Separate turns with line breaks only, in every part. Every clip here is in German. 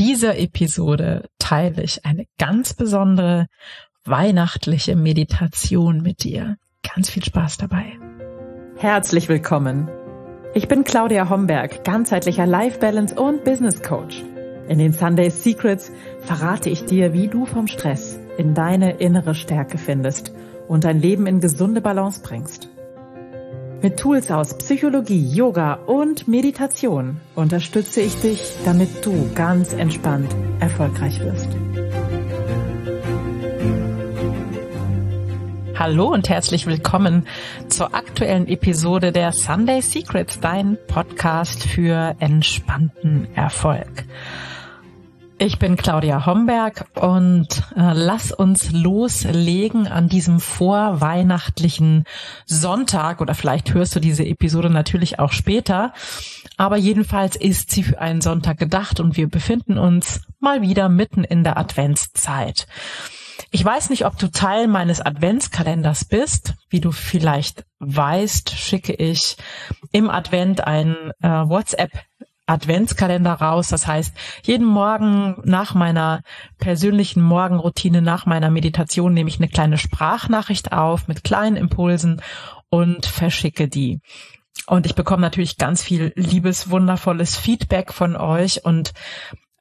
dieser Episode teile ich eine ganz besondere weihnachtliche Meditation mit dir. Ganz viel Spaß dabei.
Herzlich willkommen. Ich bin Claudia Homberg, ganzheitlicher Life Balance und Business Coach. In den Sunday Secrets verrate ich dir, wie du vom Stress in deine innere Stärke findest und dein Leben in gesunde Balance bringst. Mit Tools aus Psychologie, Yoga und Meditation unterstütze ich dich, damit du ganz entspannt erfolgreich wirst.
Hallo und herzlich willkommen zur aktuellen Episode der Sunday Secrets, dein Podcast für entspannten Erfolg. Ich bin Claudia Homberg und äh, lass uns loslegen an diesem vorweihnachtlichen Sonntag oder vielleicht hörst du diese Episode natürlich auch später. Aber jedenfalls ist sie für einen Sonntag gedacht und wir befinden uns mal wieder mitten in der Adventszeit. Ich weiß nicht, ob du Teil meines Adventskalenders bist. Wie du vielleicht weißt, schicke ich im Advent ein äh, WhatsApp Adventskalender raus. Das heißt, jeden Morgen nach meiner persönlichen Morgenroutine, nach meiner Meditation nehme ich eine kleine Sprachnachricht auf mit kleinen Impulsen und verschicke die. Und ich bekomme natürlich ganz viel liebes, wundervolles Feedback von euch und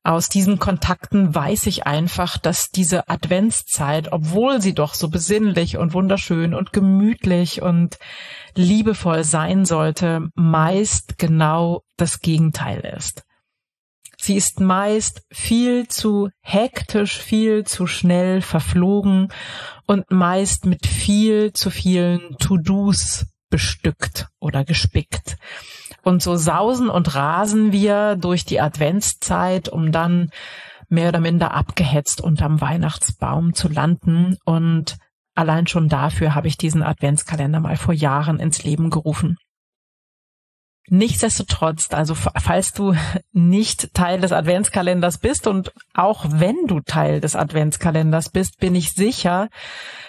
aus diesen Kontakten weiß ich einfach, dass diese Adventszeit, obwohl sie doch so besinnlich und wunderschön und gemütlich und liebevoll sein sollte, meist genau das Gegenteil ist. Sie ist meist viel zu hektisch, viel zu schnell verflogen und meist mit viel zu vielen To-Dos bestückt oder gespickt. Und so sausen und rasen wir durch die Adventszeit, um dann mehr oder minder abgehetzt unterm Weihnachtsbaum zu landen. Und allein schon dafür habe ich diesen Adventskalender mal vor Jahren ins Leben gerufen. Nichtsdestotrotz, also falls du nicht Teil des Adventskalenders bist und auch wenn du Teil des Adventskalenders bist, bin ich sicher,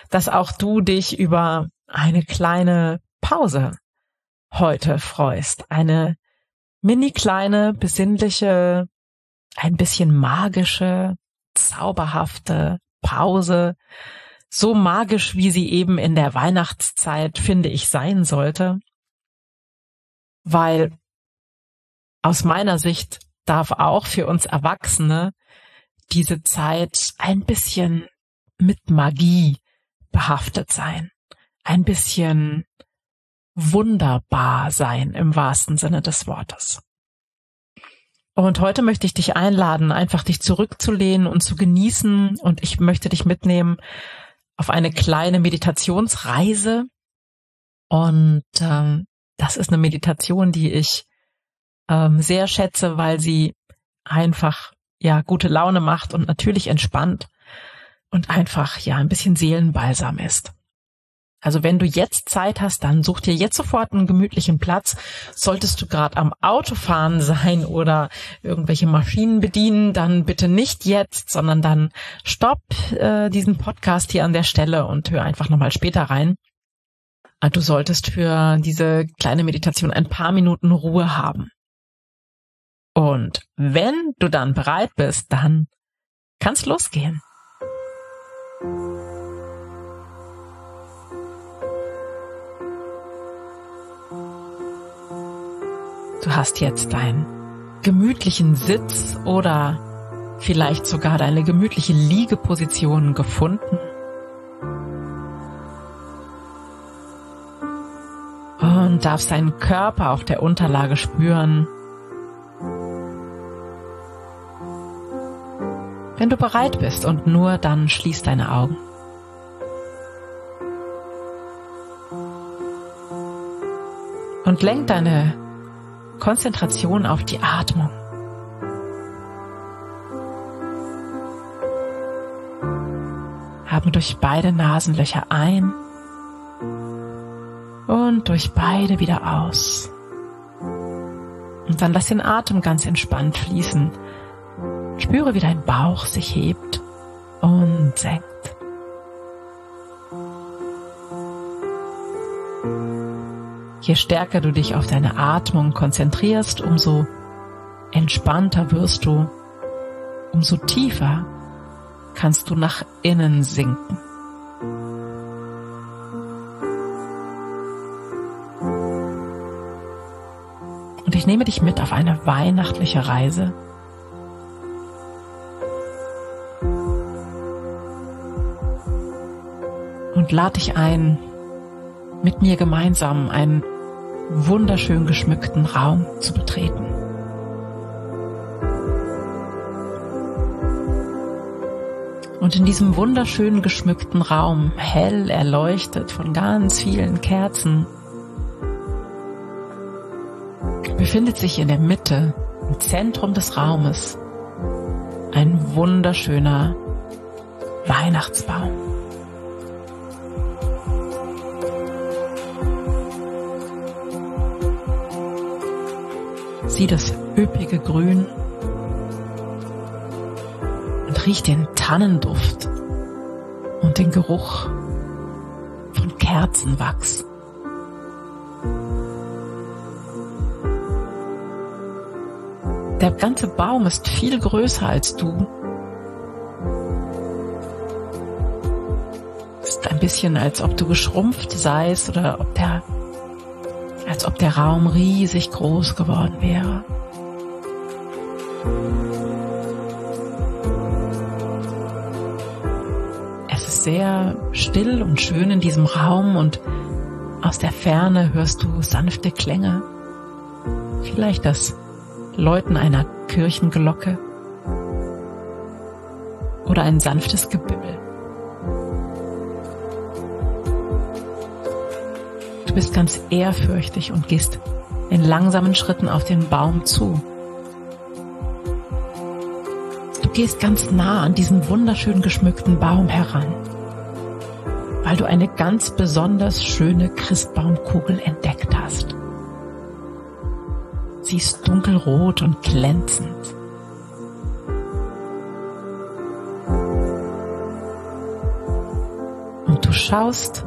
dass auch du dich über eine kleine Pause heute freust. Eine mini kleine, besinnliche, ein bisschen magische, zauberhafte Pause. So magisch, wie sie eben in der Weihnachtszeit, finde ich, sein sollte. Weil aus meiner Sicht darf auch für uns Erwachsene diese Zeit ein bisschen mit Magie behaftet sein. Ein bisschen wunderbar sein im wahrsten Sinne des Wortes. Und heute möchte ich dich einladen, einfach dich zurückzulehnen und zu genießen. Und ich möchte dich mitnehmen auf eine kleine Meditationsreise. Und ähm, das ist eine Meditation, die ich ähm, sehr schätze, weil sie einfach ja gute Laune macht und natürlich entspannt und einfach ja ein bisschen Seelenbalsam ist. Also wenn du jetzt Zeit hast, dann such dir jetzt sofort einen gemütlichen Platz. Solltest du gerade am Autofahren sein oder irgendwelche Maschinen bedienen, dann bitte nicht jetzt, sondern dann stopp äh, diesen Podcast hier an der Stelle und hör einfach nochmal später rein. Ah, du solltest für diese kleine Meditation ein paar Minuten Ruhe haben. Und wenn du dann bereit bist, dann kann's losgehen. Du hast jetzt deinen gemütlichen Sitz oder vielleicht sogar deine gemütliche Liegeposition gefunden. Und darfst deinen Körper auf der Unterlage spüren. Wenn du bereit bist und nur dann schließ deine Augen. Und lenk deine Konzentration auf die Atmung. Atme durch beide Nasenlöcher ein und durch beide wieder aus. Und dann lass den Atem ganz entspannt fließen. Spüre, wie dein Bauch sich hebt und senkt. Je stärker du dich auf deine Atmung konzentrierst, umso entspannter wirst du umso tiefer kannst du nach innen sinken. Und ich nehme dich mit auf eine weihnachtliche Reise. Und lade dich ein, mit mir gemeinsam einen wunderschön geschmückten Raum zu betreten. Und in diesem wunderschön geschmückten Raum, hell erleuchtet von ganz vielen Kerzen, befindet sich in der Mitte, im Zentrum des Raumes, ein wunderschöner Weihnachtsbaum. Sieh das üppige Grün und riech den Tannenduft und den Geruch von Kerzenwachs. Der ganze Baum ist viel größer als du. Ist ein bisschen, als ob du geschrumpft seist oder ob der, der Raum riesig groß geworden wäre. Es ist sehr still und schön in diesem Raum und aus der Ferne hörst du sanfte Klänge. Vielleicht das Läuten einer Kirchenglocke oder ein sanftes Gebimmel. Du bist ganz ehrfürchtig und gehst in langsamen Schritten auf den Baum zu. Du gehst ganz nah an diesen wunderschön geschmückten Baum heran, weil du eine ganz besonders schöne Christbaumkugel entdeckt hast. Sie ist dunkelrot und glänzend. Und du schaust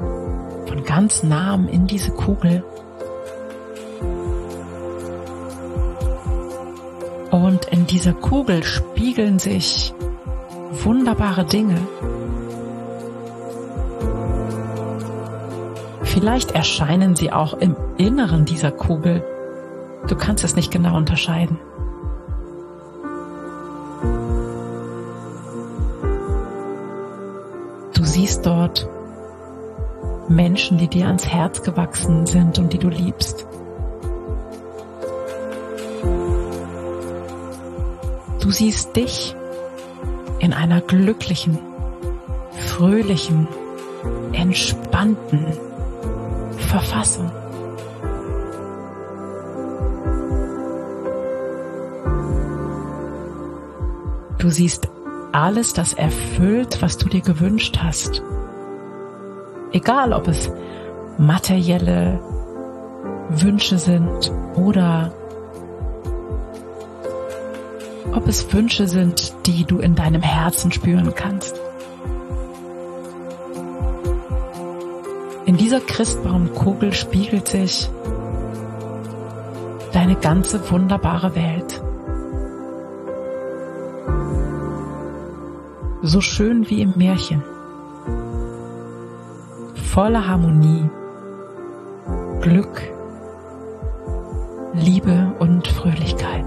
von ganz nahem in diese Kugel und in dieser Kugel spiegeln sich wunderbare Dinge. Vielleicht erscheinen sie auch im Inneren dieser Kugel Du kannst es nicht genau unterscheiden. Du siehst dort Menschen, die dir ans Herz gewachsen sind und die du liebst. Du siehst dich in einer glücklichen, fröhlichen, entspannten Verfassung. Du siehst alles das erfüllt, was du dir gewünscht hast. Egal, ob es materielle Wünsche sind oder ob es Wünsche sind, die du in deinem Herzen spüren kannst. In dieser Christbaumkugel spiegelt sich deine ganze wunderbare Welt. so schön wie im Märchen, voller Harmonie, Glück, Liebe und Fröhlichkeit.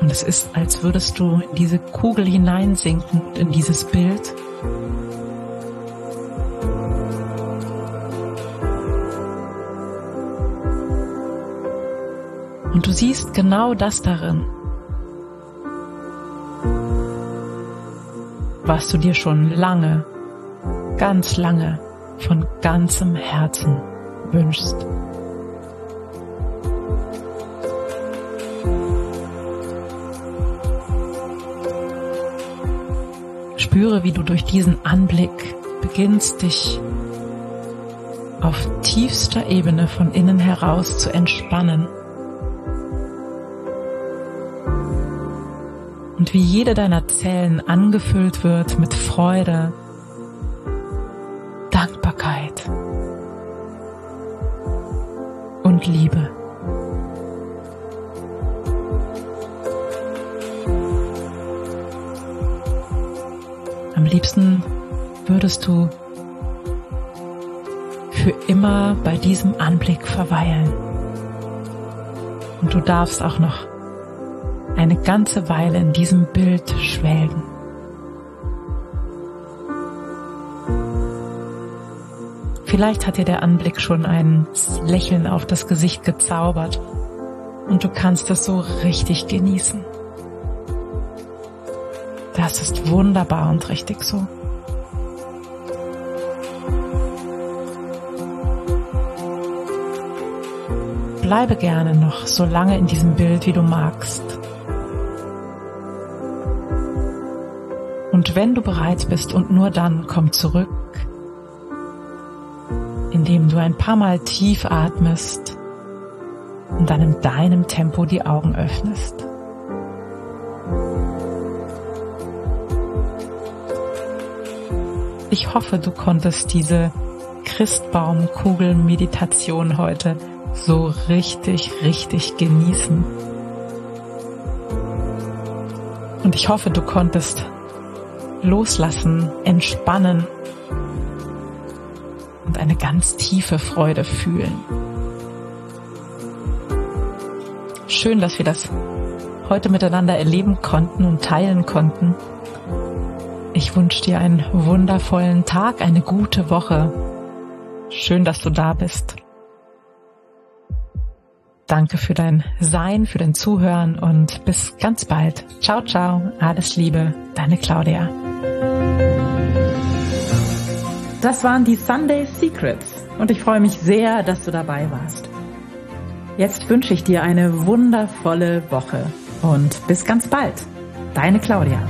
Und es ist, als würdest du in diese Kugel hineinsinken, in dieses Bild Und du siehst genau das darin, was du dir schon lange, ganz lange von ganzem Herzen wünschst. Spüre, wie du durch diesen Anblick beginnst, dich auf tiefster Ebene von innen heraus zu entspannen und wie jede deiner Zellen angefüllt wird mit Freude, Dankbarkeit und Liebe. Am liebsten würdest du für immer bei diesem Anblick verweilen. Und du darfst auch noch eine ganze Weile in diesem Bild schwelgen. Vielleicht hat dir der Anblick schon ein Lächeln auf das Gesicht gezaubert und du kannst es so richtig genießen. Das ist wunderbar und richtig so. Bleibe gerne noch so lange in diesem Bild, wie du magst. Wenn du bereit bist und nur dann komm zurück indem du ein paar Mal tief atmest und dann in deinem Tempo die Augen öffnest. Ich hoffe, du konntest diese Christbaumkugel-Meditation heute so richtig, richtig genießen. Und ich hoffe, du konntest loslassen, entspannen und eine ganz tiefe Freude fühlen. Schön, dass wir das heute miteinander erleben konnten und teilen konnten. Ich wünsche dir einen wundervollen Tag, eine gute Woche. Schön, dass du da bist. Danke für dein Sein, für dein Zuhören und bis ganz bald. Ciao, ciao, alles Liebe, deine Claudia.
Das waren die Sunday Secrets und ich freue mich sehr, dass du dabei warst. Jetzt wünsche ich dir eine wundervolle Woche und bis ganz bald. Deine Claudia.